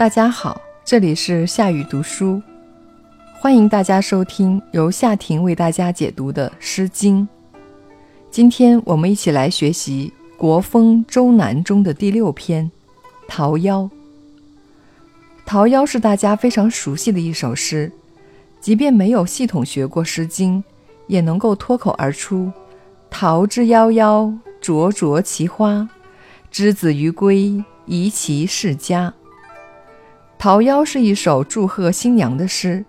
大家好，这里是夏雨读书，欢迎大家收听由夏婷为大家解读的《诗经》。今天我们一起来学习《国风·周南》中的第六篇《桃夭》。《桃夭》是大家非常熟悉的一首诗，即便没有系统学过《诗经》，也能够脱口而出：“桃之夭夭，灼灼其花。之子于归，宜其室家。”《桃夭》是一首祝贺新娘的诗，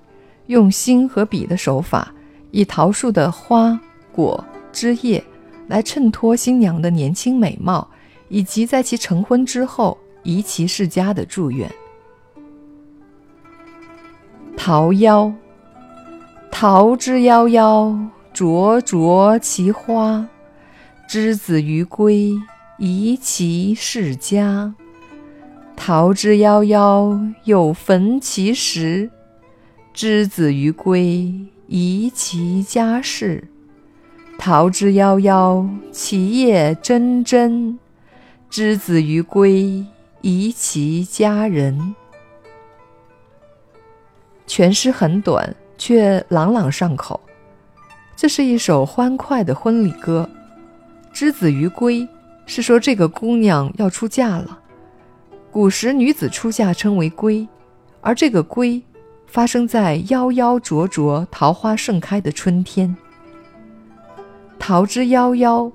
用心和笔的手法，以桃树的花、果、枝叶来衬托新娘的年轻美貌，以及在其成婚之后宜其室家的祝愿。桃夭，桃之夭夭，灼灼其花。之子于归，宜其室家。桃之夭夭，有逢其实。之子于归，宜其家室。桃之夭夭，其叶蓁蓁。之子于归，宜其家人。全诗很短，却朗朗上口。这是一首欢快的婚礼歌。之子于归，是说这个姑娘要出嫁了。古时女子出嫁称为归，而这个归发生在夭夭灼灼、桃花盛开的春天。桃之夭夭，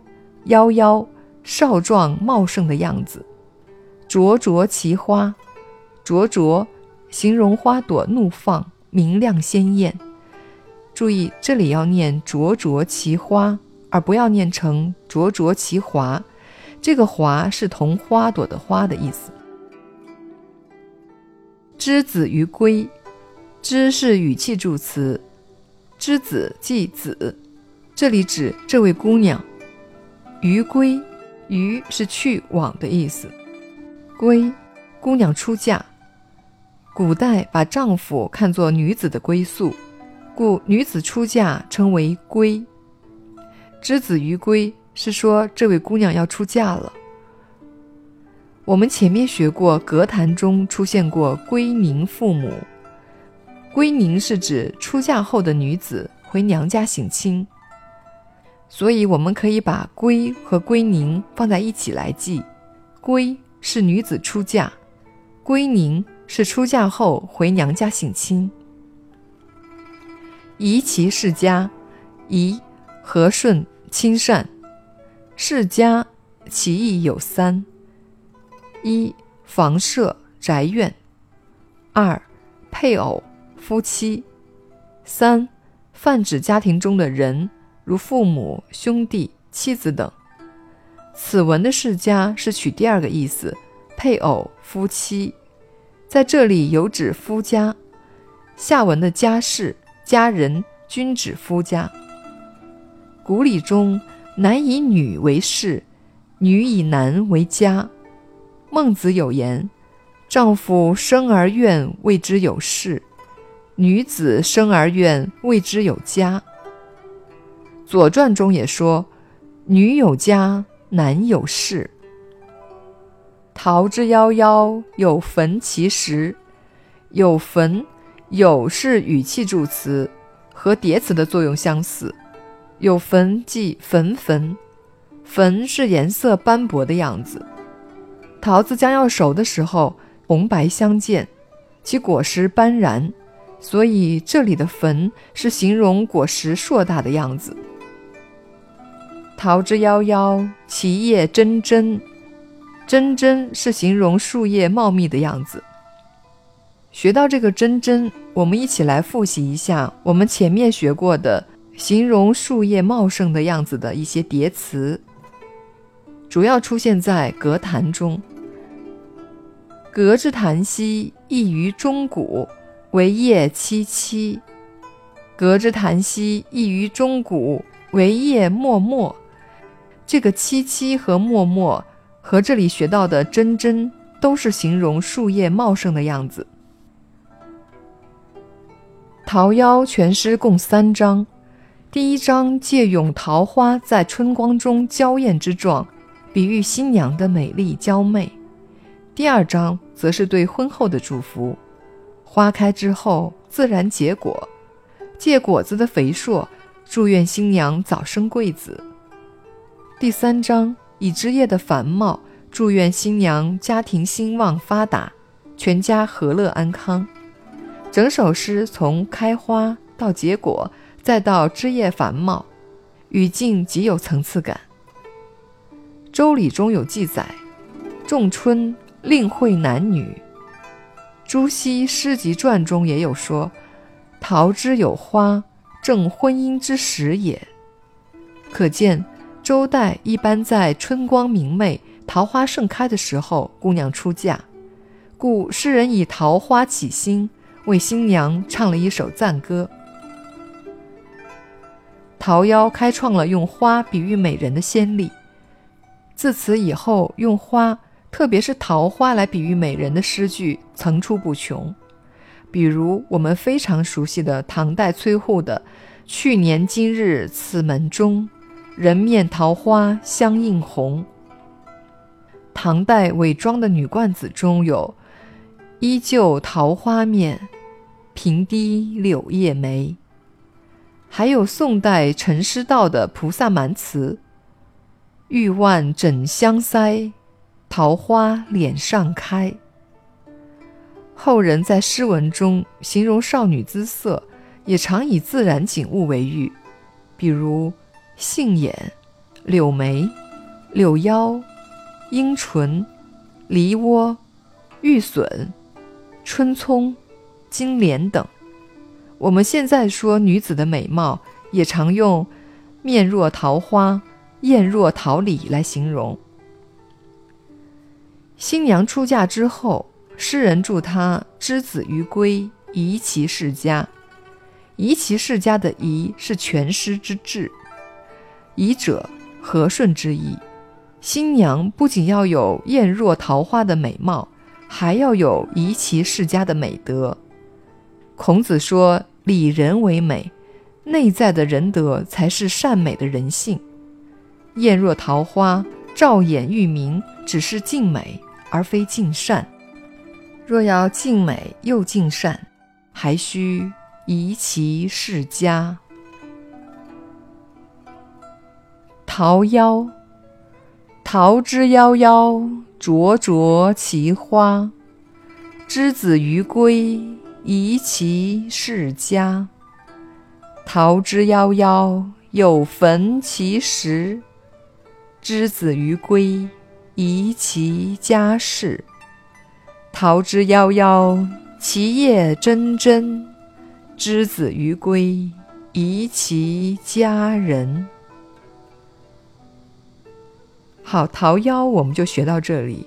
夭夭少壮茂盛的样子；灼灼其花，灼灼形容花朵怒放、明亮鲜艳。注意，这里要念灼灼其花，而不要念成灼灼其华。这个华是同花朵的花的意思。之子于归，之是语气助词，之子即子，这里指这位姑娘。于归，于是去往的意思。归，姑娘出嫁。古代把丈夫看作女子的归宿，故女子出嫁称为归。之子于归是说这位姑娘要出嫁了。我们前面学过，格谈中出现过“归宁父母”。归宁是指出嫁后的女子回娘家省亲，所以我们可以把“归”和“归宁”放在一起来记。归是女子出嫁，归宁是出嫁后回娘家省亲。宜其世家，宜和顺亲善，世家其义有三。一房舍宅院，二配偶夫妻，三泛指家庭中的人，如父母、兄弟、妻子等。此文的世家是取第二个意思，配偶夫妻，在这里有指夫家。下文的家事家人均指夫家。古礼中，男以女为室，女以男为家。孟子有言：“丈夫生而愿谓之有事，女子生而愿谓之有家。”《左传》中也说：“女有家，男有室。”桃之夭夭，有逢其实。有逢，有是语气助词，和叠词的作用相似。有逢即粉粉，粉是颜色斑驳的样子。桃子将要熟的时候，红白相间，其果实斑斓，所以这里的“坟”是形容果实硕大的样子。桃之夭夭，其叶蓁蓁，蓁蓁是形容树叶茂密的样子。学到这个蓁蓁，我们一起来复习一下我们前面学过的形容树叶茂盛的样子的一些叠词，主要出现在格谈中。隔之檀兮，异于钟鼓，惟叶萋萋。隔之檀兮，异于钟鼓，惟叶脉脉。这个萋萋和脉脉，和这里学到的蓁蓁，都是形容树叶茂盛的样子。桃夭全诗共三章，第一章借咏桃花在春光中娇艳之状，比喻新娘的美丽娇媚。第二章则是对婚后的祝福：花开之后自然结果，借果子的肥硕，祝愿新娘早生贵子。第三章以枝叶的繁茂，祝愿新娘家庭兴旺发达，全家和乐安康。整首诗从开花到结果，再到枝叶繁茂，语境极有层次感。《周礼》中有记载：“仲春令会男女。”朱熹诗集传中也有说：“桃之有花，正婚姻之时也。”可见。周代一般在春光明媚、桃花盛开的时候，姑娘出嫁，故诗人以桃花起兴，为新娘唱了一首赞歌。桃夭开创了用花比喻美人的先例，自此以后，用花，特别是桃花来比喻美人的诗句层出不穷。比如我们非常熟悉的唐代崔护的“去年今日此门中”。人面桃花相映红。唐代韦庄的女冠子中有“依旧桃花面，平低柳叶眉”，还有宋代陈师道的《菩萨蛮词》：“玉腕枕香腮，桃花脸上开。”后人在诗文中形容少女姿色，也常以自然景物为喻，比如。杏眼、柳眉、柳腰、樱唇、梨窝、玉笋、春葱、金莲等。我们现在说女子的美貌，也常用“面若桃花，艳若桃李”来形容。新娘出嫁之后，诗人祝她之子于归，宜其世家。宜其世家的“宜”是全诗之志。宜者和顺之意，新娘不仅要有艳若桃花的美貌，还要有宜其世家的美德。孔子说：“礼人为美，内在的仁德才是善美的人性。艳若桃花，照眼欲明，只是静美而非尽善。若要尽美又尽善，还需宜其世家。”桃夭，桃之夭夭，灼灼其花。之子于归，宜其室家。桃之夭夭，有逢其实。之子于归，宜其家室。桃之夭夭，其叶蓁蓁。之子于归，宜其家人。好，桃夭我们就学到这里。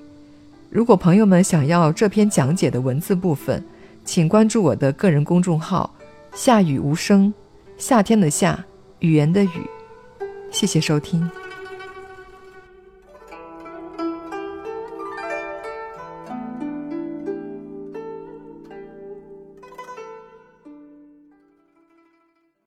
如果朋友们想要这篇讲解的文字部分，请关注我的个人公众号“夏雨无声”，夏天的夏，语言的语。谢谢收听。